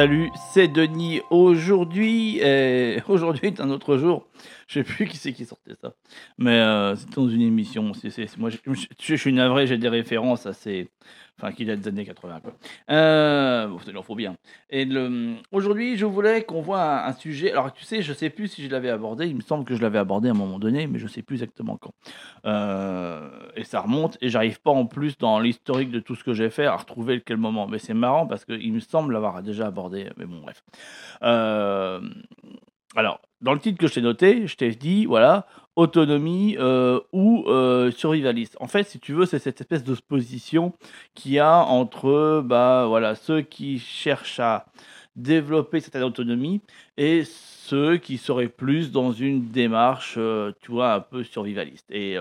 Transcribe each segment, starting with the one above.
Salut, c'est Denis. Aujourd'hui, euh, aujourd'hui est un autre jour. Je sais plus qui c'est qui sortait ça, mais euh, c'est dans une émission. Moi, je, je- je suis navré, j'ai des références assez, enfin, qui datent des années 80. Quoi. Euh, bon, il en faut bien. Et aujourd'hui, je voulais qu'on voit un, sujet. Alors, tu sais, je sais plus si je l'avais abordé. Il me semble que je l'avais abordé à un moment donné, mais je sais plus exactement quand. Euh, et ça remonte, et j'arrive pas en plus dans l'historique de tout ce que j'ai fait à retrouver lequel moment. Mais c'est marrant parce qu'il me semble l'avoir déjà abordé. Mais bon, bref. Euh, alors, dans le titre que je t'ai noté, je t'ai dit, voilà, autonomie euh, ou euh, survivaliste. En fait, si tu veux, c'est cette espèce d'opposition qu'il y a entre bah, voilà, ceux qui cherchent à développer cette autonomie et ceux qui seraient plus dans une démarche, euh, tu vois, un peu survivaliste. Et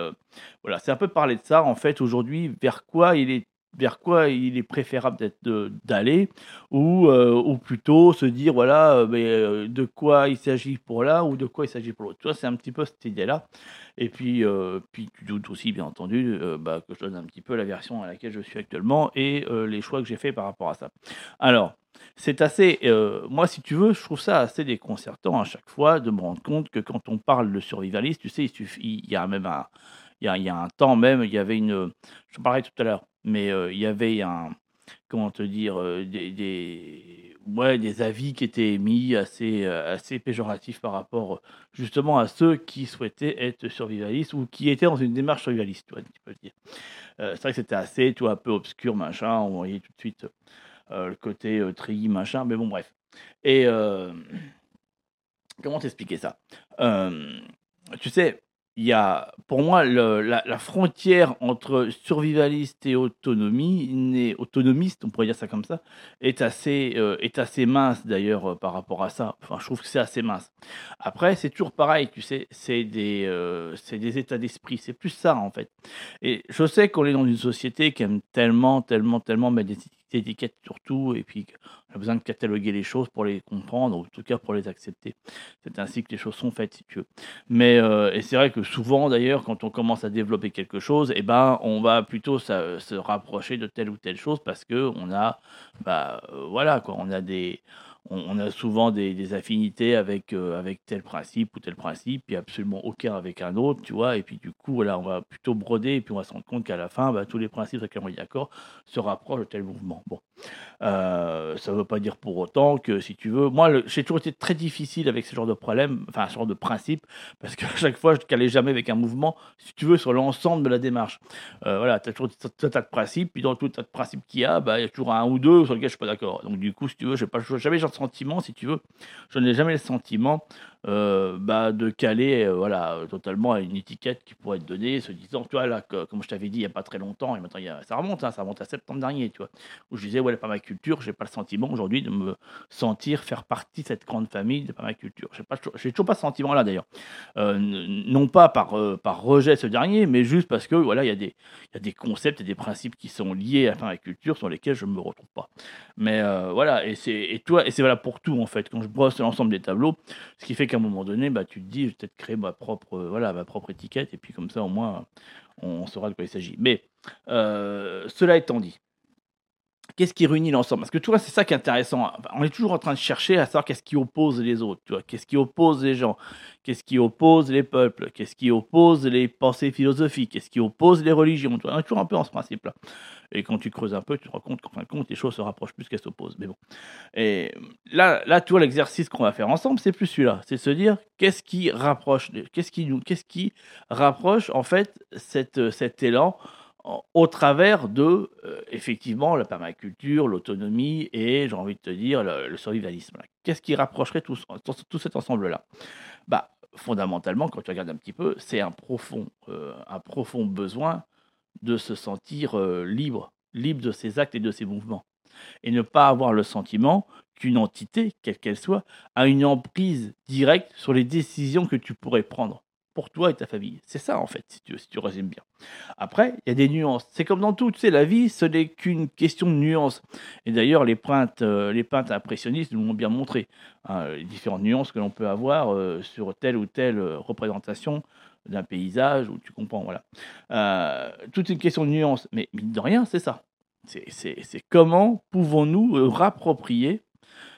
voilà, c'est un peu parler de ça, en fait, aujourd'hui, vers quoi il est vers quoi il est préférable d'être d'aller ou, euh, ou plutôt se dire voilà euh, mais, euh, de quoi il s'agit pour l'un ou de quoi il s'agit pour l'autre. Tu c'est un petit peu cette idée-là. Et puis, puis tu doutes aussi, bien entendu, bah, que je donne un petit peu la version à laquelle je suis actuellement et les choix que j'ai fait par rapport à ça. Alors, c'est assez, moi, si tu veux, je trouve ça assez déconcertant à chaque fois de me rendre compte que quand on parle de survivaliste, tu sais, il suffit, il y a même un, il y a, il y a un temps même, il y avait une, je parlais tout à l'heure, mais il y avait un, comment te dire, des, ouais, des avis qui étaient émis assez, assez péjoratifs par rapport justement à ceux qui souhaitaient être survivalistes ou qui étaient dans une démarche survivaliste, tu vois, tu peux dire. C'est vrai que c'était assez, tu un peu obscur, machin, on voyait tout de suite le côté euh, treillis, machin, mais bon, bref. Et comment t'expliquer ça? Tu sais, il y a, pour moi, la, frontière entre survivaliste et autonomie, autonomiste, on pourrait dire ça comme ça, est assez, euh, est assez mince d'ailleurs euh, par rapport à ça. Enfin, je trouve que c'est assez mince. Après, c'est toujours pareil, tu sais, c'est des, euh, des états d'esprit, c'est plus ça en fait. Et je sais qu'on est dans une société qui aime tellement, tellement, tellement mettre des étiquettes sur tout, et puis on a besoin de cataloguer les choses pour les comprendre, ou en tout cas pour les accepter. C'est ainsi que les choses sont faites, si tu veux. Mais euh, c'est vrai que souvent, d'ailleurs, quand on commence à développer quelque chose, eh ben, on va plutôt sa- se rapprocher de telle ou telle chose parce que on a, bah, euh, voilà, quoi, on a des, on, a souvent des, affinités avec euh, avec tel principe ou tel principe, puis absolument aucun avec un autre, tu vois. Et puis du coup, voilà, on va plutôt broder, et puis on va se rendre compte qu'à la fin, bah, tous les principes avec lesquels on est d'accord se rapprochent de tel mouvement. Bon. Euh, ça ne veut pas dire pour autant que, si tu veux, moi, j'ai toujours été très difficile avec ce genre de problème, enfin, ce genre de principe, parce qu'à chaque fois, je ne calais jamais avec un mouvement, si tu veux, sur l'ensemble de la démarche. Euh, voilà, tu as toujours tout un tas de principes, puis dans tout tas de principes qu'il y a, bah, il y a toujours un ou deux sur lesquels je ne suis pas d'accord. Donc, du coup, si tu veux, je n'ai pas jamais de si tu veux, je n'ai jamais le sentiment euh, bah, de caler euh, voilà, totalement à une étiquette qui pourrait être donnée, se disant, tu vois, là, comme je t'avais dit il n'y a pas très longtemps, et maintenant, y a- ça remonte, hein, ça remonte à septembre dernier, tu vois, où je disais, ouais, la permaculture, j'ai pas le sentiment aujourd'hui de me sentir faire partie de cette grande famille de permaculture. Pas, j'ai toujours pas ce sentiment-là d'ailleurs. Euh, non pas par, par rejet ce dernier, mais juste parce que voilà, il y, a des- y a des concepts et des principes qui sont liés à la permaculture sur lesquels je ne me retrouve pas. Mais voilà, et c'est et toi, et c'est valable pour tout en fait. Quand je brosse l'ensemble des tableaux, ce qui fait qu'à un moment donné, bah, tu te dis, je vais peut-être créer ma propre, euh, voilà, ma propre étiquette, et puis comme ça, au moins, on saura de quoi il s'agit. Mais euh, cela étant dit, qu'est-ce qui réunit l'ensemble? Parce que tu vois, c'est ça qui est intéressant. On est toujours en train de chercher à savoir qu'est-ce qui oppose les autres, qu'est-ce qui oppose les gens, qu'est-ce qui oppose les peuples, qu'est-ce qui oppose les pensées philosophiques, qu'est-ce qui oppose les religions? On est toujours un peu en ce principe-là. Et quand tu creuses un peu, tu te rends compte qu'en fin de compte, les choses se rapprochent plus qu'elles s'opposent. Mais bon. Et là, là, tu l'exercice qu'on va faire ensemble, c'est plus celui-là. C'est se dire qu'est-ce qui rapproche, qu'est-ce qui nous, qu'est-ce qui rapproche en fait cette, cet élan au travers de euh, effectivement la permaculture, l'autonomie et j'ai envie de te dire le, survivalisme. Qu'est-ce qui rapprocherait tout, ce- tout, tout cet ensemble-là? Bah fondamentalement, quand tu regardes un petit peu, c'est un euh, un profond besoin de se sentir euh, libre, libre de ses actes et de ses mouvements, et ne pas avoir le sentiment qu'une entité, quelle qu'elle soit, a une emprise directe sur les décisions que tu pourrais prendre pour toi et ta famille. C'est ça en fait, si tu, résumes bien. Après, il y a des nuances. C'est comme dans tout, tu sais, la vie, ce n'est qu'une question de nuances. Et d'ailleurs, les peintres, euh, les impressionnistes nous l'ont bien montré. hein, les différentes nuances que l'on peut avoir euh, sur telle ou telle euh, représentation d'un paysage, où tu comprends, voilà. Euh, toute une question de nuances. Mais mine de rien, c'est ça. C'est comment pouvons-nous euh, rapproprier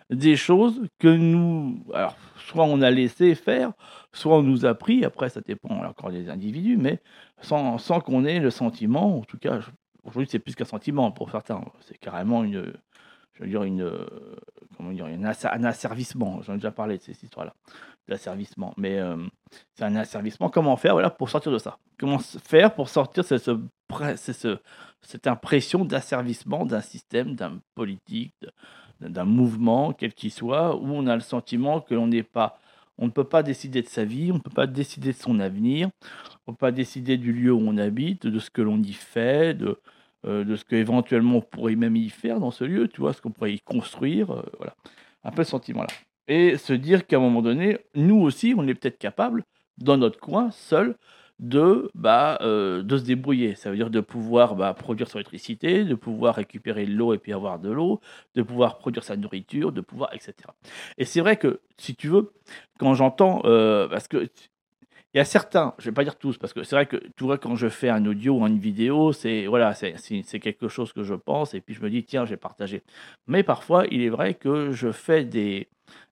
des choses que nous, alors, soit on a laissé faire, soit on nous a pris, après ça dépend encore des individus, mais sans, sans qu'on ait le sentiment, en tout cas, aujourd'hui c'est plus qu'un sentiment pour certains, c'est carrément une, je veux dire, une, comment dire, un asservissement, j'en ai déjà parlé de ces histoires-là, d'asservissement, mais euh, c'est un asservissement, comment faire voilà, pour sortir de ça? Comment faire pour sortir de ce, ce, cette impression d'asservissement d'un système, d'un politique, d'un mouvement, quel qu'il soit, où on a le sentiment que l'on n'est pas, on ne peut pas décider de sa vie, on ne peut pas décider de son avenir, on ne peut pas décider du lieu où on habite, de ce que l'on y fait, de, euh, ce qu'éventuellement on pourrait même y faire dans ce lieu, tu vois, ce qu'on pourrait y construire, euh, voilà, un peu ce sentiment-là. Et se dire qu'à un moment donné, nous aussi, on est peut-être capable, dans notre coin, seul, de, bah, euh, de se débrouiller. Ça veut dire de pouvoir bah, produire son électricité, de pouvoir récupérer l'eau et puis avoir de l'eau, de pouvoir produire sa nourriture, de pouvoir, etc. Et c'est vrai que, si tu veux, quand j'entends, euh, parce que il y a certains, je vais pas dire tous, parce que c'est vrai que tu vois, quand je fais un audio ou une vidéo, c'est voilà, c'est quelque chose que je pense, et puis je me dis, tiens, j'ai partagé. Mais parfois, il est vrai que je fais des,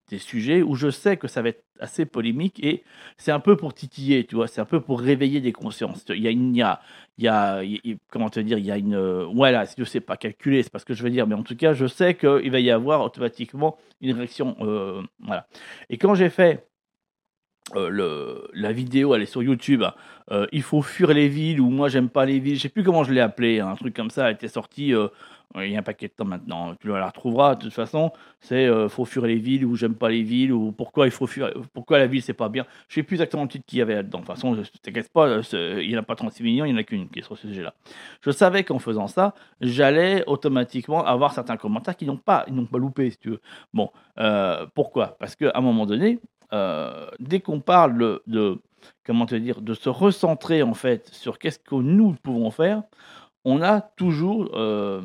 des sujets où je sais que ça va être assez polémique et c'est un peu pour titiller, tu vois, c'est un peu pour réveiller des consciences. Il y a, il y a, il y a, comment te dire, il y a une, voilà, si je sais pas calculer, c'est pas ce que je veux dire, mais en tout cas, je sais qu'il va y avoir automatiquement une réaction, euh, voilà. Et quand j'ai fait euh, le, la vidéo, elle est sur YouTube. Euh, il faut fuir les villes ou moi j'aime pas les villes. Je sais plus comment je l'ai appelé. Un truc comme ça a été sorti il y a un paquet de temps maintenant. Tu la retrouveras de toute façon. C'est euh, faut fuir les villes ou j'aime pas les villes ou pourquoi il faut fuir, pourquoi la ville c'est pas bien. Je sais plus exactement le titre qu'il y avait là-dedans. De toute façon, t'inquiète pas, euh, il n'y en a pas 36 millions, il n'y en a qu'une qui est sur ce sujet-là. Je savais qu'en faisant ça, j'allais automatiquement avoir certains commentaires qui n'ont pas, pas loupé, si tu veux. Bon, euh, pourquoi? Parce qu'à un moment donné, dès qu'on parle de, de, comment te dire, de se recentrer en fait sur qu'est-ce que nous pouvons faire on a toujours, euh,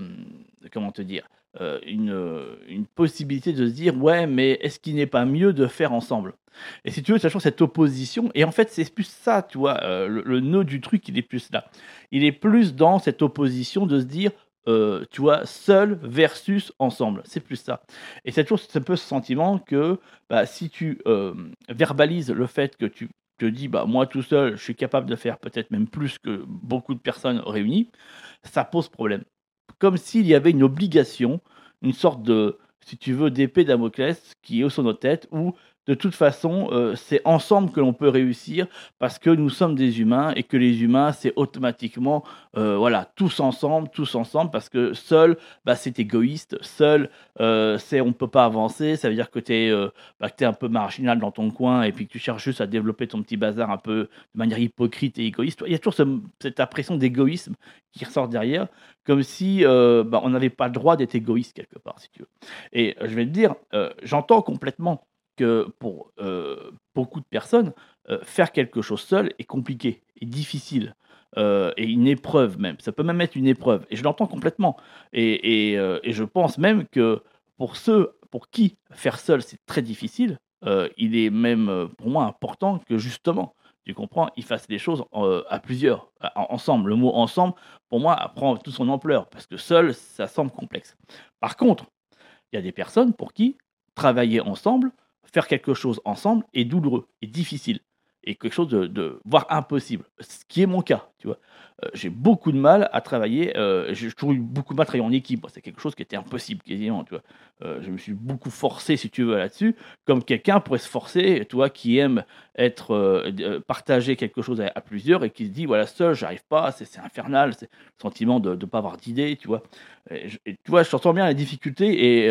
comment te dire, euh, une, possibilité de se dire ouais mais est-ce qu'il n'est pas mieux de faire ensemble? Et si tu veux sachant cette opposition et en fait c'est plus ça tu vois euh, le, nœud du truc il est plus là. Il est plus dans cette opposition de se dire tu vois seul versus ensemble. C'est plus ça. Et c'est toujours un peu ce sentiment que bah, si tu verbalises le fait que tu te dis bah moi tout seul je suis capable de faire peut-être même plus que beaucoup de personnes réunies ça pose problème. Comme s'il y avait une obligation, une sorte de, si tu veux, d'épée Damoclès qui est au-dessus de nos têtes, où de toute façon, euh, c'est ensemble que l'on peut réussir parce que nous sommes des humains et que les humains, c'est automatiquement, euh, voilà, tous ensemble, tous ensemble, parce que seul, bah, c'est égoïste, seul, euh, c'est on ne peut pas avancer, ça veut dire que tu es, bah, un peu marginal dans ton coin et puis que tu cherches juste à développer ton petit bazar un peu de manière hypocrite et égoïste. Il y a toujours cette impression d'égoïsme qui ressort derrière, comme si bah, on n'avait pas le droit d'être égoïste quelque part, si tu veux. Et je vais te dire, j'entends complètement que pour euh, beaucoup de personnes, euh, faire quelque chose seul est compliqué, est difficile, euh, et une épreuve même. Ça peut même être une épreuve, et je l'entends complètement. Et, et, je pense même que pour ceux pour qui faire seul c'est très difficile, il est même pour moi important que justement, tu comprends, ils fassent les choses à plusieurs, ensemble. Le mot ensemble, pour moi, prend toute son ampleur, parce que seul, ça semble complexe. Par contre, il y a des personnes pour qui travailler ensemble, faire quelque chose ensemble est douloureux, est difficile, et quelque chose de, voire impossible. Ce qui est mon cas, tu vois. Euh, j'ai beaucoup de mal à travailler. Euh, j'ai toujours eu beaucoup de mal à travailler en équipe. C'est quelque chose qui était impossible quasiment, tu vois. Euh, je me suis beaucoup forcé, si tu veux, là-dessus, comme quelqu'un pourrait se forcer, toi, qui aime être partager quelque chose à, plusieurs et qui se dit voilà seul, j'arrive pas, c'est infernal, c'est le sentiment de ne pas avoir d'idée, tu vois. Et, tu vois, je sens bien la difficulté et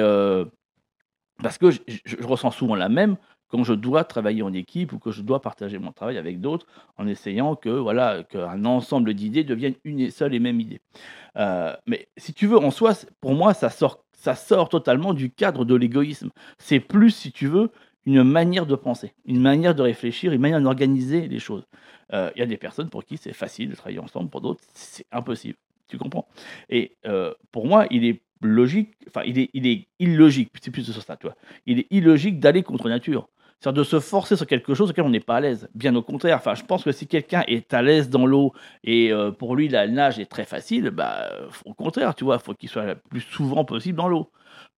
parce que je, ressens souvent la même quand je dois travailler en équipe ou que je dois partager mon travail avec d'autres en essayant que voilà qu'un ensemble d'idées devienne une seule et même idée. Euh, mais si tu veux, en soi, pour moi, ça sort, ça sort totalement du cadre de l'égoïsme. C'est plus, si tu veux, une manière de penser, une manière de réfléchir, une manière d'organiser les choses. Euh, il y a des personnes pour qui c'est facile de travailler ensemble, pour d'autres, c'est impossible. Tu comprends? Et euh, pour moi, il est logique, enfin, il est, il est illogique, c'est plus sur ça, tu vois. Il est illogique d'aller contre nature. C'est-à-dire de se forcer sur quelque chose auquel on n'est pas à l'aise. Bien au contraire. Enfin, je pense que si quelqu'un est à l'aise dans l'eau et euh, pour lui la nage est très facile, bah, au contraire, tu vois, faut qu'il soit le plus souvent possible dans l'eau.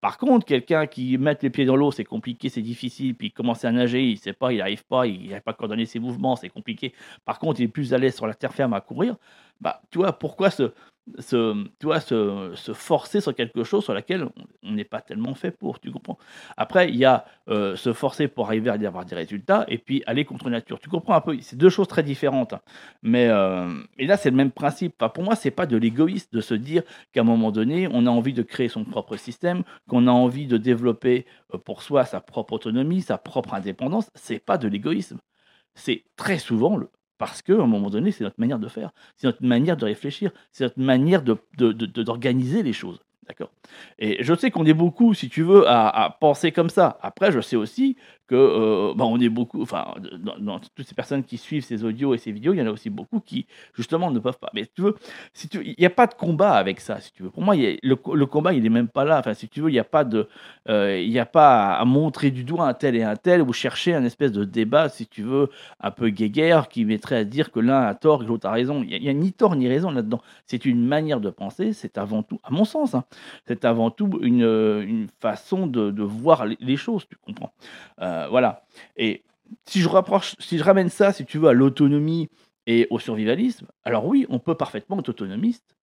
Par contre, quelqu'un qui met les pieds dans l'eau, c'est compliqué, c'est difficile, puis il commence à nager, il sait pas, il n'arrive pas, il n'arrive pas à coordonner ses mouvements, c'est compliqué. Par contre, il est plus à l'aise sur la terre ferme à courir. Bah, tu vois, pourquoi ce, se, tu vois, se, forcer sur quelque chose sur laquelle on n'est pas tellement fait pour, tu comprends? Après, il y a euh, se forcer pour arriver à avoir des résultats et puis aller contre nature. Tu comprends un peu? C'est deux choses très différentes. Hein. Mais euh, là, c'est le même principe. Enfin, pour moi, c'est pas de l'égoïsme de se dire qu'à un moment donné, on a envie de créer son propre système, qu'on a envie de développer euh, pour soi sa propre autonomie, sa propre indépendance. C'est pas de l'égoïsme. C'est très souvent le, parce qu'à un moment donné, c'est notre manière de faire, c'est notre manière de réfléchir, c'est notre manière d'organiser de, de, les choses. D'accord? Et je sais qu'on est beaucoup, si tu veux, à, à, penser comme ça. Après, je sais aussi que bah, on est beaucoup, enfin, dans, toutes ces personnes qui suivent ces audios et ces vidéos, il y en a aussi beaucoup qui, justement, ne peuvent pas. Mais si tu veux, il n'y a pas de combat avec ça, si tu veux. Pour moi, le, combat, il n'est même pas là. Enfin, si tu veux, il n'y a pas de, euh, il n'y a pas à, montrer du doigt un tel et un tel ou chercher un espèce de débat, si tu veux, un peu guéguerre qui mettrait à dire que l'un a tort et l'autre a raison. Il n'y a, ni tort ni raison là-dedans. C'est une manière de penser. C'est avant tout, à mon sens, hein, c'est avant tout une, une façon de, de voir les, choses. Tu comprends euh, Voilà. Et si je, rapproche, si je ramène ça, si tu veux, à l'autonomie et au survivalisme, alors oui, on peut parfaitement être autonomiste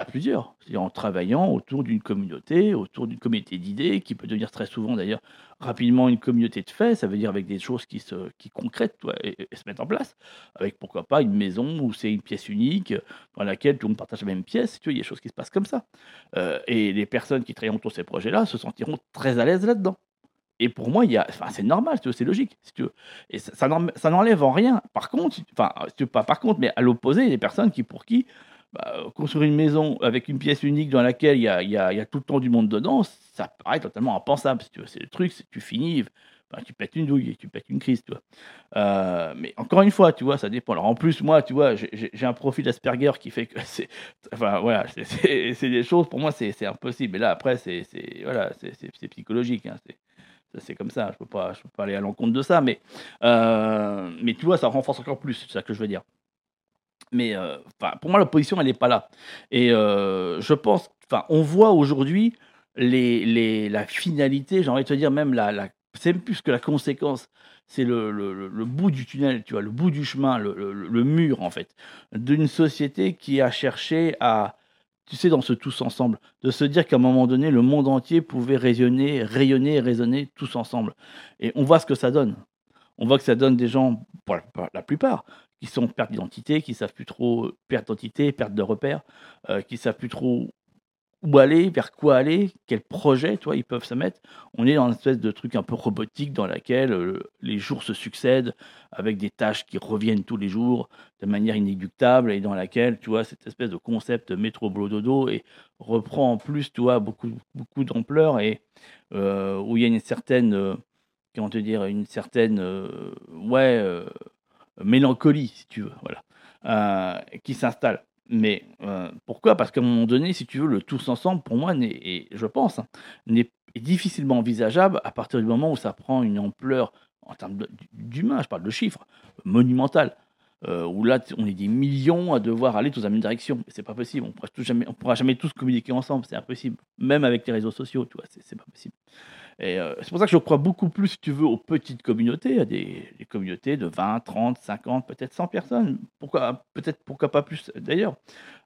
à plusieurs, c'est-à-dire en travaillant autour d'une communauté, autour d'une communauté d'idées, qui peut devenir très souvent d'ailleurs rapidement une communauté de faits, ça veut dire avec des choses qui se qui et, se mettent en place, avec pourquoi pas une maison où c'est une pièce unique, dans laquelle tout le monde partage la même pièce, tu il y a des choses qui se passent comme ça. Euh, et les personnes qui travaillent autour de ces projets-là se sentiront très à l'aise là-dedans. Et pour moi, c'est normal, c'est logique, si tu. Et ça, n'enlève en rien. Par contre, enfin, pas par contre, mais à l'opposé, il y a des personnes qui, pour qui, bah, construire une maison avec une pièce unique dans laquelle il y a, tout le temps du monde dedans, ça paraît totalement impensable. C'est le truc, tu finis, tu pètes une douille, tu pètes une crise, tu. Euh, mais encore une fois, tu vois, ça dépend. En plus, moi, tu vois, j'ai un profil d'Asperger qui fait que c'est, enfin voilà, c'est des choses pour moi, c'est impossible. Et là, après, c'est voilà, psychologique. Hein, c'est comme ça, je peux peux pas aller à l'encontre de ça, mais, euh, mais tu vois, ça renforce encore plus, c'est ça que je veux dire. Mais euh, pour moi, l'opposition, elle n'est pas là. Et euh, je pense, on voit aujourd'hui la finalité, j'ai envie de te dire même la, la c'est plus que la conséquence, c'est le, le, bout du tunnel, tu vois, le bout du chemin, le mur en fait, d'une société qui a cherché à tu sais, dans ce tous ensemble, de se dire qu'à un moment donné, le monde entier pouvait rayonner, rayonner résonner tous ensemble. Et on voit ce que ça donne. On voit que ça donne des gens, pour la plupart, qui sont perte d'identité, qui savent plus trop perte d'identité, perte de repères, euh, qui savent plus trop où aller, vers quoi aller, quel projet, toi, ils peuvent se mettre. On est dans une espèce de truc un peu robotique dans laquelle euh, les jours se succèdent avec des tâches qui reviennent tous les jours de manière inéluctable et dans laquelle, tu vois, cette espèce de concept métro dodo et reprend en plus, tu vois, beaucoup, beaucoup d'ampleur et euh, où il y a une certaine, euh, comment te dire, une certaine, ouais, mélancolie, si tu veux, voilà, qui s'installe. Mais euh, pourquoi? Parce qu'à un moment donné, si tu veux, le tous ensemble, pour moi, et je pense, hein, n'est est difficilement envisageable à partir du moment où ça prend une ampleur en termes d'humain, je parle de chiffres, monumental. Euh, où là, on est des millions à devoir aller tous dans la même direction. C'est pas possible. On ne pourra, jamais, on pourra jamais tous communiquer ensemble. C'est impossible. Même avec les réseaux sociaux, tu vois, c'est pas possible. Euh, c'est pour ça que je crois beaucoup plus, si tu veux, aux petites communautés, à des, communautés de 20, 30, 50, peut-être 100 personnes. Pourquoi, peut-être, pourquoi pas plus d'ailleurs.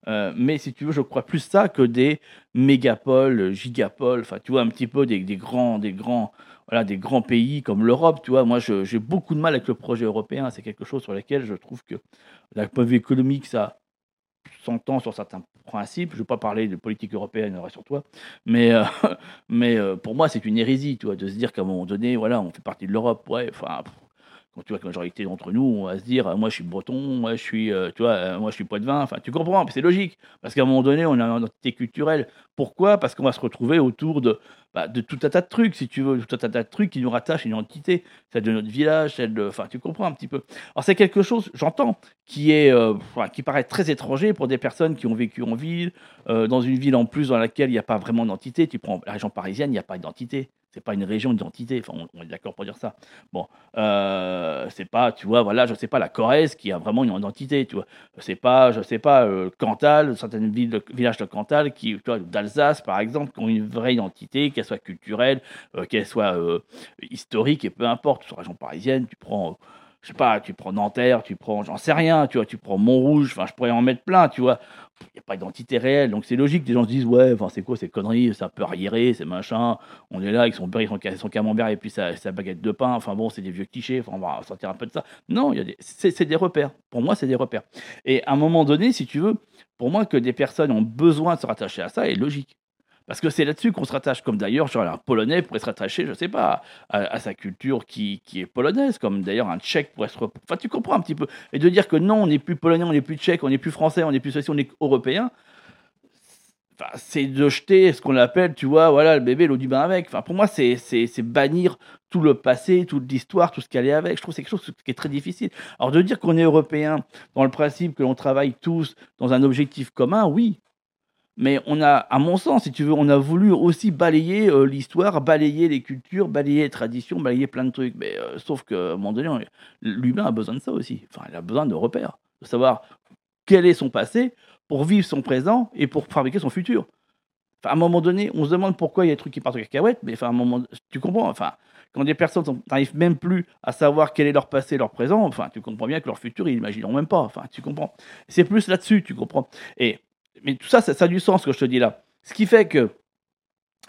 Euh, mais si tu veux, je crois plus ça que des mégapoles, gigapoles, enfin, tu vois, un petit peu des, des grands, des grands, voilà, des grands pays comme l'Europe, tu vois. Moi, j'ai beaucoup de mal avec le projet européen. C'est quelque chose sur lequel je trouve que, d'un point de vue économique, ça s'entend sur certains principes. Je ne vais pas parler de politique européenne, sur toi, mais, euh, mais euh, pour moi, c'est une hérésie, tu vois, de se dire qu'à un moment donné, voilà, on fait partie de l'Europe. Ouais, enfin, quand tu vois que la majorité d'entre nous, on va se dire, moi je suis breton, moi je suis, euh, tu vois, euh, moi je suis vin enfin tu comprends, c'est logique, parce qu'à un moment donné, on a une identité culturelle. Pourquoi? Parce qu'on va se retrouver autour de, bah, de tout un tas de trucs, si tu veux, tout un tas de trucs qui nous rattachent à une identité, celle de notre village, celle de, enfin tu comprends un petit peu. Alors c'est quelque chose, j'entends, qui est, euh, qui paraît très étranger pour des personnes qui ont vécu en ville, dans une ville en plus dans laquelle il n'y a pas vraiment d'identité. Tu prends la région parisienne, il n'y a pas d'identité c'est pas une région d'identité. Enfin, on, est d'accord pour dire ça. Bon, euh, c'est pas, tu vois, voilà, je sais pas la Corrèze qui a vraiment une identité, tu vois. C'est pas, je sais pas, euh, Cantal, certaines villes, villages de Cantal, qui, d'Alsace par exemple, qui ont une vraie identité, qu'elle soit culturelle, euh, qu'elle soit historique et peu importe. Sur la région parisienne, tu prends je sais pas, tu prends Nanterre, tu prends, j'en sais rien, tu vois, tu prends Montrouge, enfin, je pourrais en mettre plein, tu vois. N'y a pas d'identité réelle, donc c'est logique. Des gens se disent, ouais, enfin, c'est quoi ces conneries, c'est un peu c'est machin. On est là avec son beurre, son, camembert et puis sa, baguette de pain. Enfin bon, c'est des vieux clichés, enfin, on va sortir un peu de ça. Non, c'est, des repères. Pour moi, c'est des repères. Et à un moment donné, si tu veux, pour moi, que des personnes ont besoin de se rattacher à ça est logique. Parce que c'est là-dessus qu'on se rattache, comme d'ailleurs, genre un Polonais pourrait se rattacher, je ne sais pas, à, sa culture qui, qui, est polonaise, comme d'ailleurs un Tchèque pourrait se... Enfin, tu comprends un petit peu. Et de dire que non, on n'est plus polonais, on n'est plus tchèque, on n'est plus français, on n'est plus ceci, on est européen, enfin, c'est de jeter ce qu'on appelle, tu vois, voilà, le bébé, l'eau du bain avec. Enfin, pour moi, c'est bannir tout le passé, toute l'histoire, tout ce qui allait avec. Je trouve que c'est quelque chose qui est très difficile. Alors, de dire qu'on est européen dans le principe que l'on travaille tous dans un objectif commun, oui, mais on a, à mon sens, si tu veux, on a voulu aussi balayer euh, l'histoire, balayer les cultures, balayer les traditions, balayer plein de trucs. Mais euh, sauf qu'à un moment donné, l'humain a besoin de ça aussi. Il a besoin de repères, de savoir quel est son passé pour vivre son présent et pour fabriquer son futur. Enfin, à un moment donné, on se demande pourquoi il y a des trucs qui partent de cacahuètes, mais enfin, à un moment, tu comprends Enfin, quand des personnes n'arrivent même plus à savoir quel est leur passé, leur présent, enfin, tu comprends bien que leur futur, ils n'imagineront même pas. Enfin, tu comprends C'est plus là-dessus, tu comprends Et mais tout ça, ça, a du sens ce que je te dis là. Ce qui fait que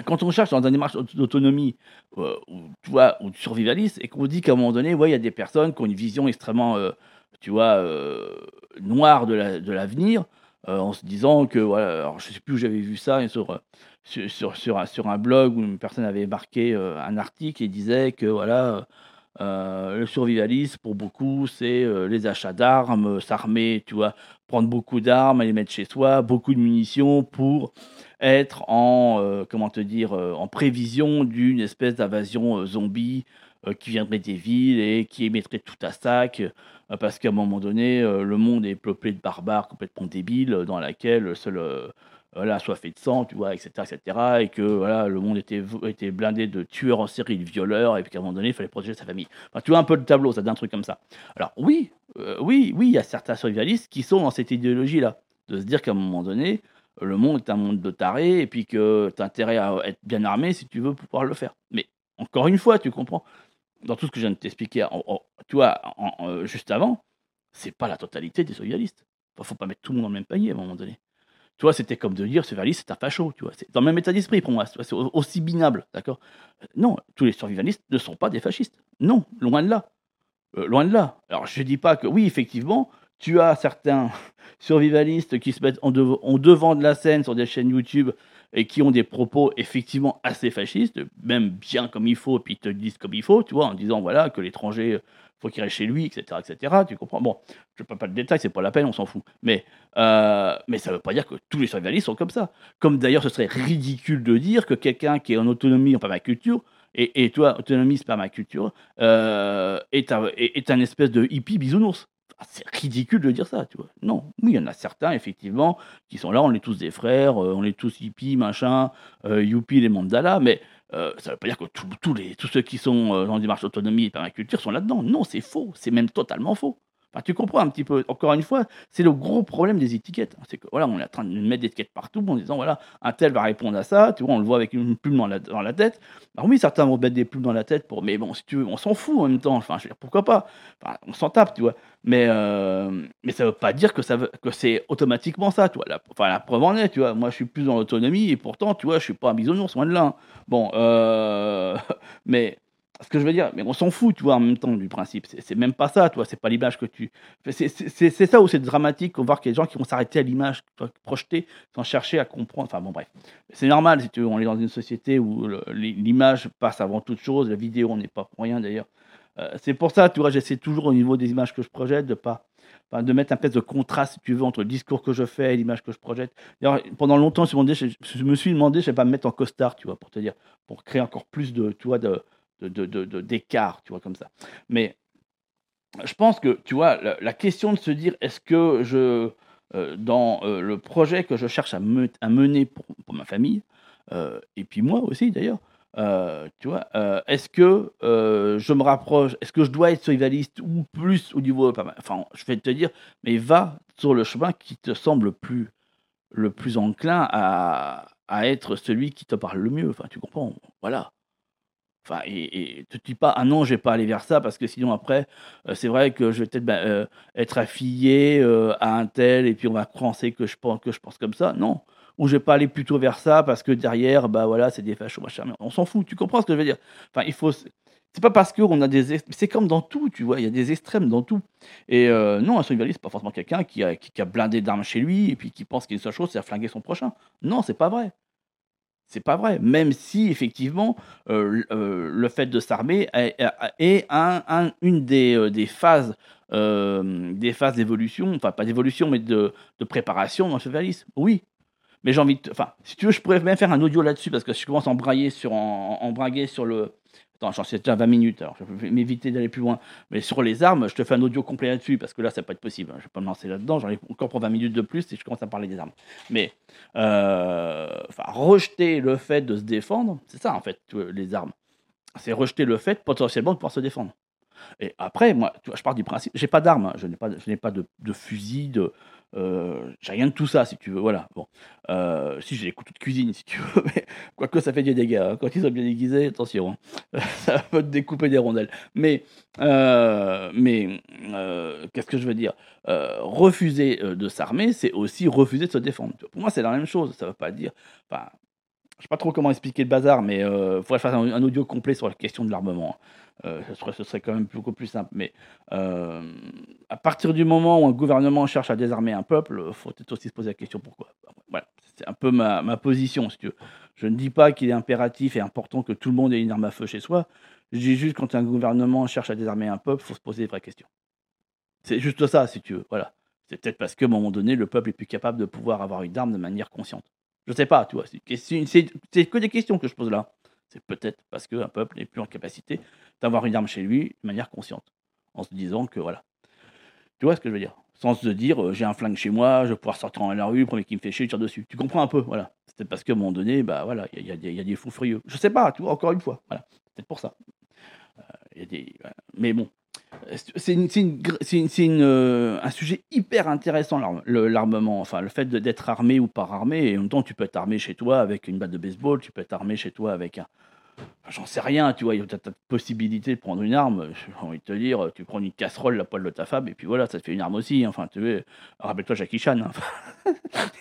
quand on cherche dans une démarche d'autonomie euh, ou, tu de survivaliste et qu'on dit qu'à un moment donné, il y a des personnes qui ont une vision extrêmement, euh, tu vois, euh, noire de l'avenir, en se disant que, voilà, je sais plus où j'avais vu ça, sur, sur, sur, sur, un blog où une personne avait marqué un article et disait que, voilà, le survivalisme, pour beaucoup, c'est les achats d'armes, s'armer, tu vois, prendre beaucoup d'armes, les mettre chez soi, beaucoup de munitions pour être en, euh, comment te dire, euh, en prévision d'une espèce d'invasion euh, zombie qui viendrait des villes et qui émettrait tout à sac, parce qu'à un moment donné, le monde est peuplé de barbares complètement débiles, dans laquelle seul voilà, fait de sang, tu vois, etc., etc., et que voilà, le monde était, était blindé de tueurs en série, de violeurs, et qu'à un moment donné, il fallait protéger sa famille. Tu vois un peu le tableau, ça donne un truc comme ça. Alors oui, euh, oui, oui, il y a certains survivalistes qui sont dans cette idéologie-là, de se dire qu'à un moment donné, le monde est un monde de tarés, et puis que tu as intérêt à être bien armé si tu veux pouvoir le faire. Mais encore une fois, tu comprends, dans tout ce que je viens de t'expliquer, tu vois, euh, juste avant, c'est pas la totalité des survivalistes. Il faut pas mettre tout le monde dans le même panier à un moment donné. Tu vois, c'était comme de dire survivaliste, c'est un facho, tu vois. C'est dans le même état d'esprit pour moi, c'est aussi binable, d'accord? Non, tous les survivalistes ne sont pas des fascistes. Non, loin de là. Euh, loin de là. Alors, je ne dis pas que, oui, effectivement, tu as certains survivalistes qui se mettent en, devant de la scène sur des chaînes YouTube et qui ont des propos effectivement assez fascistes, même bien comme il faut, et puis te disent comme il faut, tu vois, en disant voilà que l'étranger faut qu'il reste chez lui, etc., etc. Tu comprends Bon, je ne parle pas de détails, c'est pas la peine, on s'en fout. Mais, euh, mais ça ne veut pas dire que tous les survivalistes sont comme ça. Comme d'ailleurs, ce serait ridicule de dire que quelqu'un qui est en autonomie en permaculture et, et toi, autonomie permaculture, euh, est, un, est, un espèce de hippie bisounours. C'est ridicule de dire ça, tu vois. Non, oui, il y en a certains, effectivement, qui sont là, on est tous des frères, euh, on est tous hippies, machin, euh, youpi, les mandala, mais euh, ça ne veut pas dire que tous les, tous ceux qui sont euh, dans des démarche d'autonomie et permaculture sont là-dedans. Non, c'est faux, c'est même totalement faux. Tu comprends un petit peu. Encore une fois, c'est le gros problème des étiquettes. C'est que voilà, on est en train de mettre des étiquettes partout en disant voilà, un tel va répondre à ça. Tu vois, on le voit avec une plume dans la, dans la tête. Alors oui, certains vont mettre des plumes dans la tête pour, mais bon, si tu veux, on s'en fout en même temps. Enfin, je veux dire, pourquoi pas? On s'en tape, tu vois. Mais euh, mais ça veut pas dire que ça veut, que c'est automatiquement ça, tu vois. La preuve en est, tu vois. Moi, je suis plus dans l'autonomie et pourtant, tu vois, je suis pas un bisounours, loin de là. Hein. Bon, euh, mais ce que je veux dire, mais on s'en fout, tu vois, en même temps, du principe. C'est même pas ça, tu vois, c'est pas l'image que tu. C'est ça où c'est dramatique, on voit qu'il y a des gens qui vont s'arrêter à l'image projetée sans chercher à comprendre. Enfin bon, bref. C'est normal, si tu veux, on est dans une société où l'image passe avant toute chose, la vidéo, on n'est pas pour rien d'ailleurs. Euh, c'est pour ça, tu vois, j'essaie toujours au niveau des images que je projette de pas. de mettre un peu de contraste, si tu veux, entre le discours que je fais et l'image que je projette. Pendant longtemps, je, me suis demandé, je ne vais pas me mettre en costard, tu vois, pour te dire, pour créer encore plus de, tu vois, de, d'écart, tu vois, comme ça. Mais je pense que, tu vois, la, question de se dire, est-ce que je, euh, dans euh, le projet que je cherche à, mener pour, ma famille, euh, et puis moi aussi d'ailleurs, tu vois, est-ce que je me rapproche, est-ce que je dois être survivaliste ou plus au niveau, enfin, je vais te dire, mais va sur le chemin qui te semble plus, le plus enclin à, à être celui qui te parle le mieux. Enfin, tu comprends, voilà. Enfin, et, et te dis pas, ah non, je vais pas aller vers ça parce que sinon après, c'est vrai que je vais peut-être bah, être affilié à un tel et puis on va penser que je pense que je pense comme ça. Non, ou je vais pas aller plutôt vers ça parce que derrière, bah voilà, c'est des fachos, machin. on s'en fout, tu comprends ce que je veux dire? Enfin, il faut. C'est pas parce qu'on a des. C'est comme dans tout, tu vois, il y a des extrêmes dans tout. Et euh, non, un survivaliste, c'est pas forcément quelqu'un qui a, qui, a blindé d'armes chez lui et puis qui pense qu'une seule chose, c'est à flinguer son prochain. Non, c'est pas vrai. C'est pas vrai. Même si, effectivement, euh, euh, le fait de s'armer est, un, une des, des phases des phases d'évolution, enfin pas d'évolution, mais de, préparation dans le survivalisme. Oui, mais j'ai envie de. Enfin, si tu veux, je pourrais même faire un audio là-dessus parce que si je commence à embrayer sur, sur le. Attends, j'en sais déjà 20 minutes, alors je vais m'éviter d'aller plus loin. Mais sur les armes, je te fais un audio complet là-dessus parce que là, ça pas être possible. Hein. Je vais pas me lancer là-dedans. J'en ai encore pour 20 minutes de plus et je commence à parler des armes. Mais, euh, rejeter le fait de se défendre, c'est ça en fait, les armes. C'est rejeter le fait potentiellement de pouvoir se défendre. Et après, moi, je pars du principe, j'ai pas d'armes, hein. je n'ai pas, je n'ai pas de, de fusil, de, euh, j'ai rien de tout ça, si tu veux. Voilà. Bon. Euh, si j'ai des couteaux de cuisine, si tu veux. Mais quoique ça fait des dégâts. Hein. Quand ils sont bien déguisés, attention. Hein. ça peut te découper des rondelles. Mais, euh, mais qu'est-ce que je veux dire? Refuser de s'armer, c'est aussi refuser de se défendre. Pour moi, c'est la même chose. Ça ne veut pas dire. Je sais pas trop comment expliquer le bazar, mais il faudrait que je fasse un, audio complet sur la question de l'armement. Euh, ce, serait, quand même beaucoup plus simple. Mais euh, à partir du moment où un gouvernement cherche à désarmer un peuple, il faut peut-être aussi se poser la question pourquoi. Voilà, c'est un peu ma, position. Si tu veux. Je ne dis pas qu'il est impératif et important que tout le monde ait une arme à feu chez soi. Je dis juste quand un gouvernement cherche à désarmer un peuple, il faut se poser des vraies questions. C'est juste ça, si tu veux. Voilà. C'est peut-être parce qu'à un moment donné, le peuple est plus capable de pouvoir avoir une arme de manière consciente. Je sais pas, tu vois. C'est que des questions que je pose là. C'est peut-être parce qu'un peuple n'est plus en capacité d'avoir une arme chez lui de manière consciente, en se disant que voilà. Tu vois ce que je veux dire? Sans se dire, euh, j'ai un flingue chez moi, je vais pouvoir sortir dans la rue, le premier qui me fait chier, je tire dessus. Tu comprends un peu, voilà. C'est parce qu'à un moment donné, bah voilà, il y, a des fous furieux. Je sais pas, tu vois, encore une fois, voilà. Peut-être pour ça. Euh, y a des, Mais bon, c'est euh, un sujet hyper intéressant, l'armement. Enfin, le fait d'être armé ou pas armé. Et en même temps, tu peux être armé chez toi avec une batte de baseball, tu peux être armé chez toi avec un, J'en sais rien, tu vois, il y a peut-être possibilité de prendre une arme. J'ai envie de te dire, tu prends une casserole, la poêle de ta femme, et puis voilà, ça te fait une arme aussi. Enfin, tu veux, rappelle-toi Jackie Chan. Hein.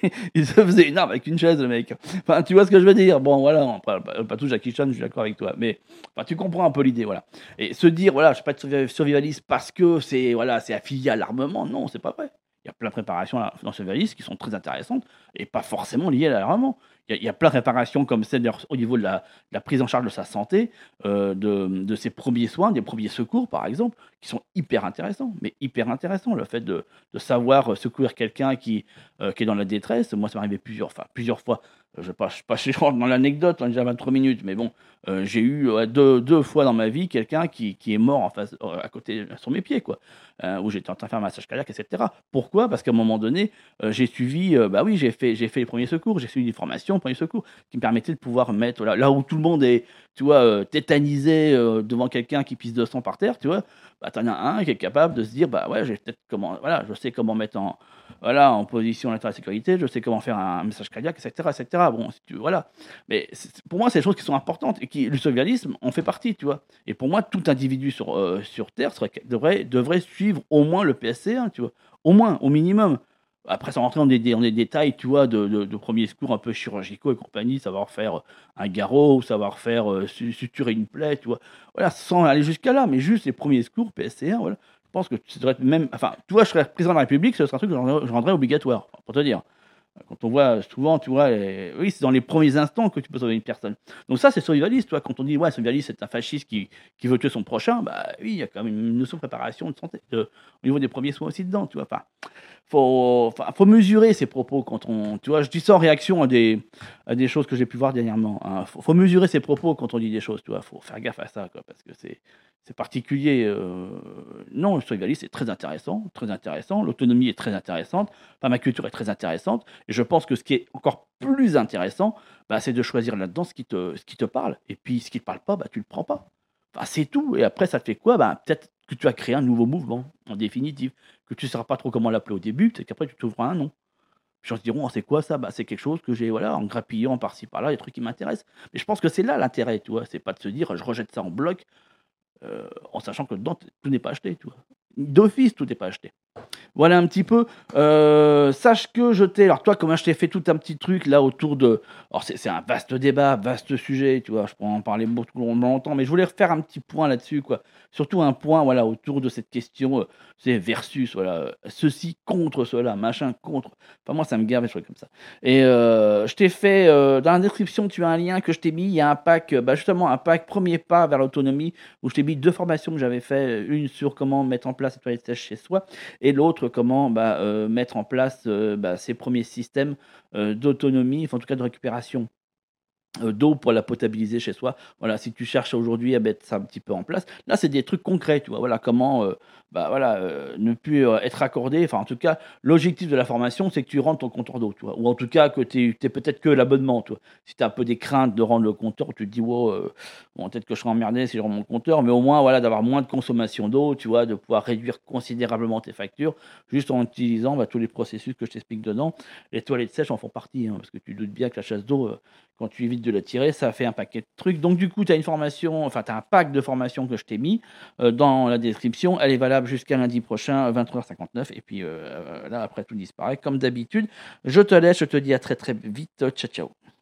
il se faisait une arme avec une chaise, le mec. Enfin, tu vois ce que je veux dire? Bon, voilà, parle pas tout Jackie Chan, je suis d'accord avec toi. Mais enfin, tu comprends un peu l'idée, voilà. Et se dire, voilà, je ne suis pas être survivaliste parce que c'est voilà, affilié à l'armement, non, c'est pas vrai. Il y a plein de préparations dans le survivaliste qui sont très intéressantes et pas forcément liées à l'armement il y, a plein de réparations comme celle au niveau de la, prise en charge de sa santé, euh, de, ses premiers soins, des premiers secours par exemple, qui sont hyper intéressants. Mais hyper intéressants, le fait de, savoir secourir quelqu'un qui, euh, qui est dans la détresse. Moi, ça m'est arrivé plusieurs, enfin, plusieurs fois je ne vais pas, pas dans l'anecdote, on a déjà 23 minutes, mais bon, euh, j'ai eu deux, deux, fois dans ma vie quelqu'un qui, qui, est mort en face, euh, à côté, sur mes pieds, quoi, euh, où j'étais en train de faire un massage cardiaque, etc. Pourquoi? Parce qu'à un moment donné, j'ai suivi, bah oui, j'ai fait, fait les premiers secours, j'ai suivi des formations, premiers secours, qui me permettaient de pouvoir mettre, là, où tout le monde est, tu vois, tétanisé devant quelqu'un qui pisse de sang par terre, tu vois, bah, tu en as un qui est capable de se dire, bah ouais, j'ai peut-être comment, voilà, je sais comment mettre en, voilà, en position à la sécurité, je sais comment faire un message cardiaque, etc. etc. Bon, si tu, voilà. Mais pour moi, c'est des choses qui sont importantes et qui, le survivalisme en fait partie, tu vois. Et pour moi, tout individu sur, euh, sur Terre devrait, devrait suivre au moins le PSC1, tu vois. Au moins, au minimum. Après, sans rentrer dans des, dans des détails, tu vois, de, de, premiers secours un peu chirurgicaux et compagnie, savoir faire un garrot, savoir faire euh, suturer une plaie, tu vois. Voilà, sans aller jusqu'à là, mais juste les premiers secours, PSC1, voilà pense que ça devrait être même. Enfin, tu vois, je serais président de la République, ce serait un truc que je rendrais obligatoire, pour te dire. Quand on voit souvent, tu vois, oui, c'est dans les premiers instants que tu peux sauver une personne. Donc ça, c'est survivaliste, toi. Quand on dit, ouais, survivaliste, c'est un fasciste qui, qui, veut tuer son prochain, bah oui, il y a quand même une notion de préparation de santé, au niveau des premiers soins aussi dedans, tu vois. Enfin, faut, faut mesurer ses propos quand on, tu vois, je dis ça en réaction à des, à des choses que j'ai pu voir dernièrement. Hein. faut, mesurer ses propos quand on dit des choses, tu vois. Faut faire gaffe à ça, parce que c'est, c'est particulier. Euh, non, le survivaliste c'est très intéressant, très intéressant. L'autonomie est très intéressante. ma culture est très intéressante. Et je pense que ce qui est encore plus intéressant, bah, c'est de choisir là-dedans ce qui te, ce qui te parle. Et puis, ce qui te parle pas, bah, tu le prends pas. C'est tout. Et après, ça te fait quoi? Bah, Peut-être que tu as créé un nouveau mouvement, en définitive. Que tu ne sauras pas trop comment l'appeler au début, c'est qu'après, tu t'ouvres un nom. Les gens se diront, oh, c'est quoi ça? Bah, C'est quelque chose que j'ai, voilà, en grappillant par-ci par-là, des trucs qui m'intéressent. Mais je pense que c'est là l'intérêt, tu vois. C'est pas de se dire, je rejette ça en bloc, euh, en sachant que dedans, tout n'est pas acheté, tu vois. D'office, tout n'est pas acheté. Voilà un petit peu. Euh, sache que je t'ai. Alors, toi, comment je t'ai fait tout un petit truc là autour de. Alors, c'est un vaste débat, vaste sujet, tu vois. Je pourrais en parler beaucoup longtemps, mais je voulais refaire un petit point là-dessus, quoi. Surtout un point, voilà, autour de cette question, euh, c'est versus, voilà, ceci contre cela, machin contre. Enfin, moi, ça me garde des trucs comme ça. Et euh, je t'ai fait. dans la description, tu as un lien que je t'ai mis. Il y a un pack, bah, justement, un pack premier pas vers l'autonomie, où je t'ai mis deux formations que j'avais fait. Une sur comment mettre en place les toilettes sèches chez soi, et l'autre, comment bah, euh, mettre en place euh, bah, ces premiers systèmes euh, d'autonomie, en tout cas de récupération d'eau pour la potabiliser chez soi. Voilà, si tu cherches aujourd'hui à mettre ça un petit peu en place, là c'est des trucs concrets, tu vois. Voilà comment bah, voilà, euh, ne plus euh, être accordé. Enfin, en tout cas, l'objectif de la formation, c'est que tu rentres ton compteur d'eau, tu Ou en tout cas, que tu es, peut-être que l'abonnement, toi. Si tu as un peu des craintes de rendre le compteur, tu te dis, wow, euh, bon, peut-être que je serai emmerdé si je rends mon compteur, mais au moins, voilà, d'avoir moins de consommation d'eau, tu vois, de pouvoir réduire considérablement tes factures, juste en utilisant bah, tous les processus que je t'explique dedans. Les toilettes sèches en font partie, hein, parce que tu doutes bien que la chasse d'eau, quand tu évites de la tirer, ça fait un paquet de trucs. Donc, du coup, tu as une formation, enfin, tu un pack de formation que je t'ai mis dans la description. Elle est valable jusqu'à lundi prochain, 23h59. Et puis euh, là, après, tout disparaît. Comme d'habitude, je te laisse, je te dis à très très vite. Ciao, ciao.